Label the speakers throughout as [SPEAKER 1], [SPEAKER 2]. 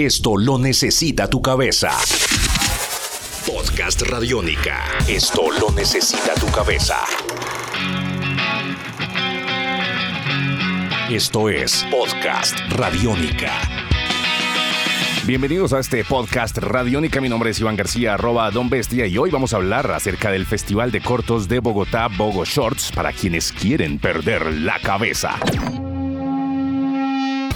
[SPEAKER 1] Esto lo necesita tu cabeza. Podcast Radiónica. Esto lo necesita tu cabeza. Esto es Podcast Radiónica.
[SPEAKER 2] Bienvenidos a este podcast Radiónica. Mi nombre es Iván García, arroba Don Bestia, y hoy vamos a hablar acerca del Festival de Cortos de Bogotá, Bogo Shorts, para quienes quieren perder la cabeza.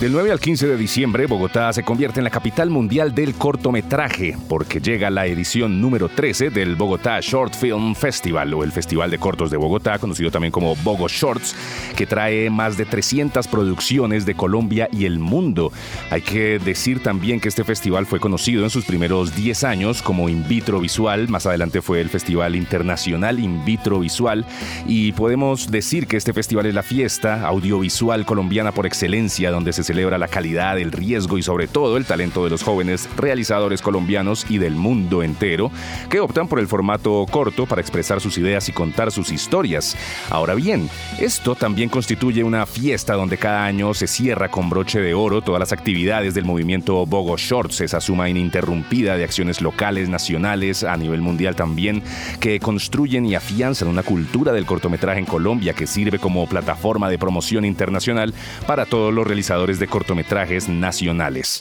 [SPEAKER 2] Del 9 al 15 de diciembre, Bogotá se convierte en la capital mundial del cortometraje, porque llega la edición número 13 del Bogotá Short Film Festival, o el Festival de Cortos de Bogotá, conocido también como Bogo Shorts, que trae más de 300 producciones de Colombia y el mundo. Hay que decir también que este festival fue conocido en sus primeros 10 años como In Vitro Visual, más adelante fue el Festival Internacional In Vitro Visual, y podemos decir que este festival es la fiesta audiovisual colombiana por excelencia, donde se celebra la calidad, el riesgo y sobre todo el talento de los jóvenes realizadores colombianos y del mundo entero que optan por el formato corto para expresar sus ideas y contar sus historias. Ahora bien, esto también constituye una fiesta donde cada año se cierra con broche de oro todas las actividades del movimiento Bogo Shorts, esa suma ininterrumpida de acciones locales, nacionales, a nivel mundial también, que construyen y afianzan una cultura del cortometraje en Colombia que sirve como plataforma de promoción internacional para todos los realizadores de cortometrajes nacionales.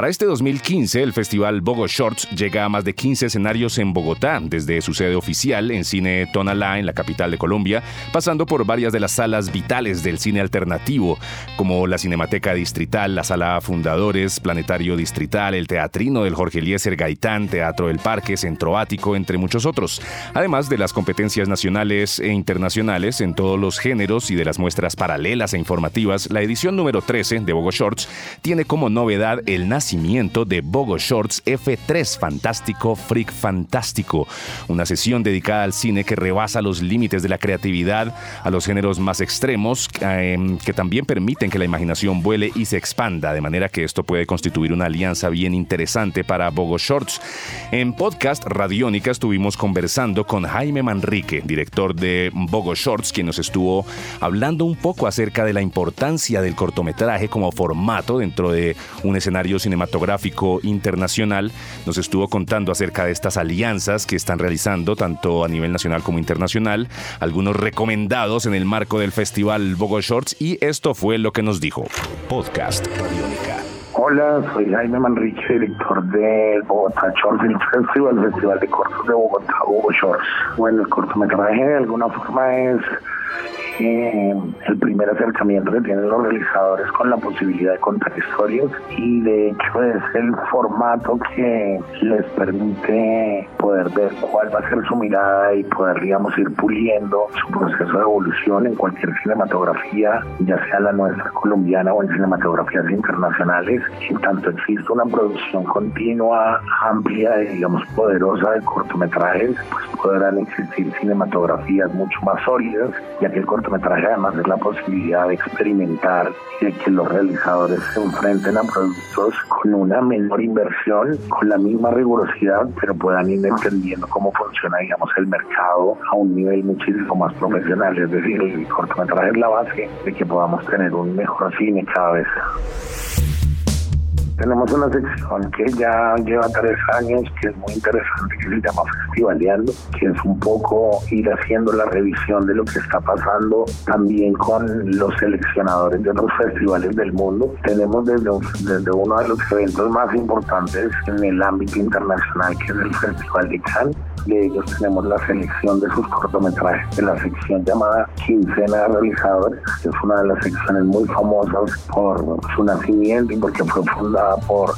[SPEAKER 2] Para este 2015, el festival Bogo Shorts llega a más de 15 escenarios en Bogotá, desde su sede oficial en Cine Tonalá, en la capital de Colombia, pasando por varias de las salas vitales del cine alternativo, como la Cinemateca Distrital, la Sala Fundadores, Planetario Distrital, el Teatrino del Jorge Eliezer Gaitán, Teatro del Parque, Centro Ático, entre muchos otros, además de las competencias nacionales e internacionales en todos los géneros y de las muestras paralelas e informativas. La edición número 13 de Bogo Shorts tiene como novedad el nacimiento de Bogo Shorts F3 Fantástico Freak Fantástico, una sesión dedicada al cine que rebasa los límites de la creatividad a los géneros más extremos eh, que también permiten que la imaginación vuele y se expanda, de manera que esto puede constituir una alianza bien interesante para Bogo Shorts. En podcast Radiónica estuvimos conversando con Jaime Manrique, director de Bogo Shorts, quien nos estuvo hablando un poco acerca de la importancia del cortometraje como formato dentro de un escenario cinematográfico internacional, nos estuvo contando acerca de estas alianzas que están realizando tanto a nivel nacional como internacional, algunos recomendados en el marco del Festival Bogo Shorts y esto fue lo que nos dijo. Podcast Radiónica.
[SPEAKER 3] Hola, soy Jaime Manrique, director del Bogotá Short Film Festival, Festival de Cortos de Bogotá, Bogo Shorts. Bueno, el cortometraje de alguna forma es eh, el primer acercamiento que tienen los realizadores con la posibilidad de contar historias y de hecho es el formato que les permite poder ver cuál va a ser su mirada y poder digamos ir puliendo su proceso de evolución en cualquier cinematografía ya sea la nuestra colombiana o en cinematografías internacionales en tanto existe una producción continua amplia y digamos poderosa de cortometrajes pues podrán existir cinematografías mucho más sólidas ya que el cortometraje además es la posibilidad de experimentar y de que los realizadores se enfrenten a productos con una menor inversión, con la misma rigurosidad, pero puedan ir entendiendo cómo funciona, digamos, el mercado a un nivel muchísimo más profesional. Es decir, el cortometraje es la base de que podamos tener un mejor cine cada vez. Tenemos una sección que ya lleva tres años, que es muy interesante, que se llama Festivaleando, que es un poco ir haciendo la revisión de lo que está pasando también con los seleccionadores de otros festivales del mundo. Tenemos desde, desde uno de los eventos más importantes en el ámbito internacional, que es el Festival de Cannes, de ellos tenemos la selección de sus cortometrajes de la sección llamada Quincena de Realizadores, que es una de las secciones muy famosas por su nacimiento y porque fue fundada por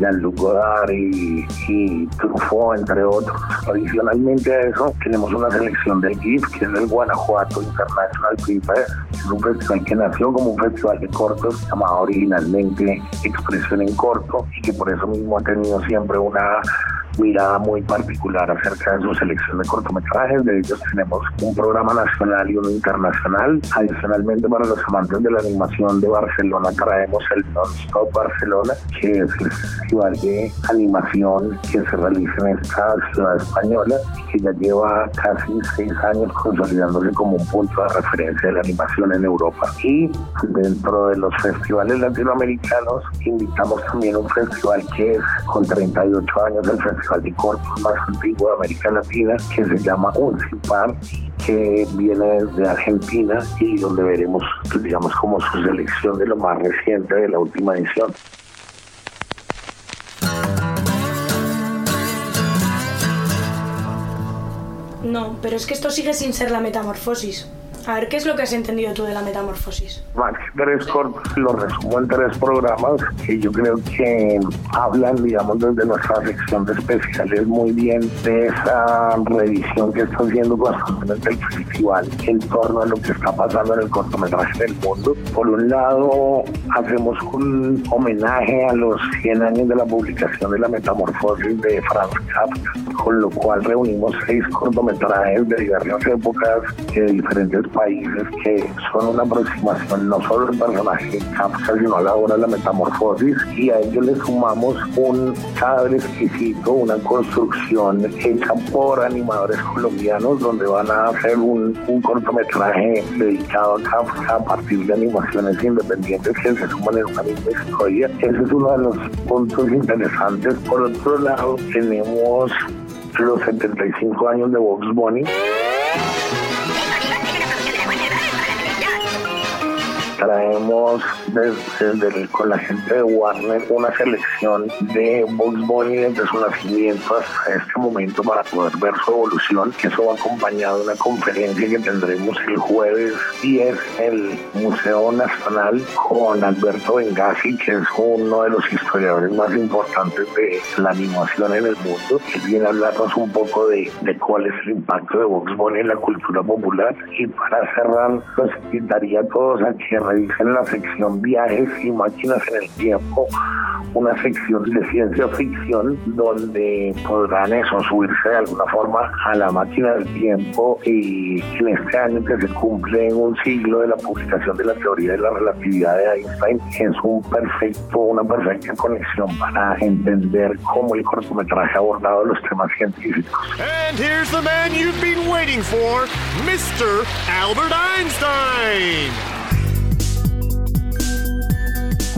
[SPEAKER 3] Jean-Luc Godard y, y, Truffaut, entre otros. Adicionalmente a eso, tenemos una selección del GIF, que es el Guanajuato International Film Fest. Es un festival que nació como un festival de cortos, llamado originalmente Expresión en Corto, y que por eso mismo ha tenido siempre una mirada muy particular acerca de su selección de cortometrajes. De ellos tenemos un programa nacional y uno internacional. Adicionalmente, para los amantes de la animación de Barcelona, traemos el Non-Stop Barcelona, que es el festival de animación que se realiza en esta ciudad española y que ya lleva casi seis años consolidándose como un punto de referencia de la animación en Europa. Y dentro de los festivales latinoamericanos, invitamos también un festival que es con 38 años, el festival de cortos más antiguo de América Latina, que se llama Uncipar, que viene desde Argentina y donde veremos, digamos, como su selección de lo más reciente de la última edición.
[SPEAKER 4] No, pero es que esto sigue sin ser la metamorfosis. A ver, ¿qué es lo que has entendido tú de la metamorfosis?
[SPEAKER 3] Tres cortos, lo resumo en tres programas que yo creo que hablan, digamos, desde nuestra sección de especiales muy bien de esa revisión que está haciendo constantemente el festival en torno a lo que está pasando en el cortometraje del mundo. Por un lado, hacemos un homenaje a los 100 años de la publicación de la metamorfosis de Franz Kafka, con lo cual reunimos seis cortometrajes de diversas épocas, de diferentes países que son una aproximación no solo al personaje Kafka, sino a la obra de la metamorfosis, y a ello le sumamos un cadre exquisito, una construcción hecha por animadores colombianos, donde van a hacer un, un cortometraje dedicado a Kafka a partir de animaciones independientes que se suman en una misma historia. Ese es uno de los puntos interesantes. Por otro lado, tenemos los 75 años de Vox Bunny. Bye. Traemos desde, con la gente de Warner una selección de Bugs Bunny desde su nacimiento hasta este momento para poder ver su evolución, eso va acompañado de una conferencia que tendremos el jueves 10 en el Museo Nacional con Alberto Bengasi, que es uno de los historiadores más importantes de la animación en el mundo, que viene a hablarnos un poco de, de cuál es el impacto de Bugs Bunny en la cultura popular. Y para cerrar, los invitaría a todos a que revisen la sección viajes y máquinas en el tiempo, una sección de ciencia ficción donde podrán eso, subirse de alguna forma a la máquina del tiempo y en este año que se cumple un siglo de la publicación de la teoría de la relatividad de Einstein, es un perfecto, una perfecta conexión para entender cómo el cortometraje ha abordado los temas científicos.
[SPEAKER 5] And here's the man you've been waiting for, Mr. Albert Einstein.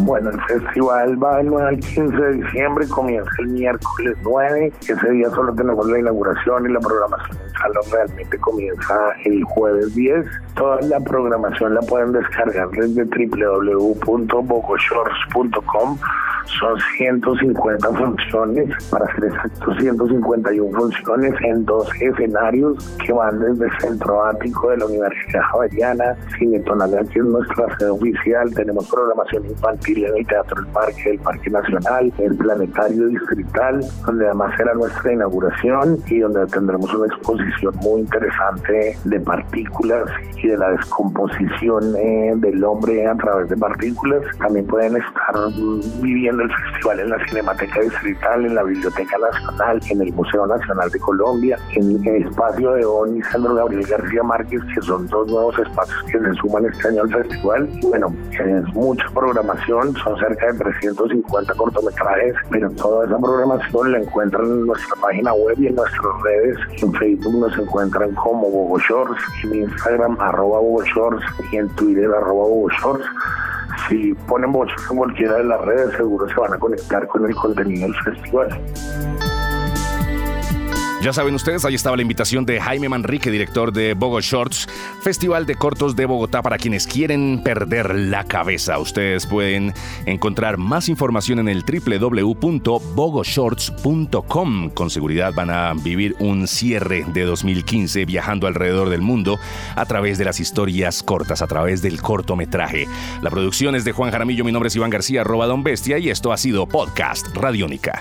[SPEAKER 3] Bueno, el festival va del 9 al 15 de diciembre, comienza el miércoles 9. Ese día solo tenemos la inauguración y la programación en salón realmente comienza el jueves 10. Toda la programación la pueden descargar desde www.bogoshorts.com son 150 funciones, para ser exactos 151 funciones en dos escenarios que van desde el Centro Ático de la Universidad Javeriana, Cine Tonalá, que es nuestra sede oficial, tenemos programación infantil en el Teatro del Parque, el Parque Nacional, el Planetario Distrital, donde además será nuestra inauguración y donde tendremos una exposición muy interesante de partículas y de la descomposición eh, del hombre a través de partículas. También pueden estar viviendo el festival en la Cinemateca Distrital, en la Biblioteca Nacional, en el Museo Nacional de Colombia, en el espacio de ONI Sandro Gabriel García Márquez, que son dos nuevos espacios que se suman este año al festival. Bueno, es mucha programación, son cerca de 350 cortometrajes, pero toda esa programación la encuentran en nuestra página web y en nuestras redes. En Facebook nos encuentran como Bogo Shorts, en Instagram arroba Bogo Shorts y en Twitter arroba Bogo Shorts si ponen mucho en cualquiera de las redes, seguro se van a conectar con el contenido del festival.
[SPEAKER 2] Ya saben ustedes, ahí estaba la invitación de Jaime Manrique, director de Bogo Shorts, Festival de Cortos de Bogotá para quienes quieren perder la cabeza. Ustedes pueden encontrar más información en el www.bogoshorts.com. Con seguridad van a vivir un cierre de 2015 viajando alrededor del mundo a través de las historias cortas, a través del cortometraje. La producción es de Juan Jaramillo, mi nombre es Iván García, arroba Don Bestia, y esto ha sido Podcast Radiónica.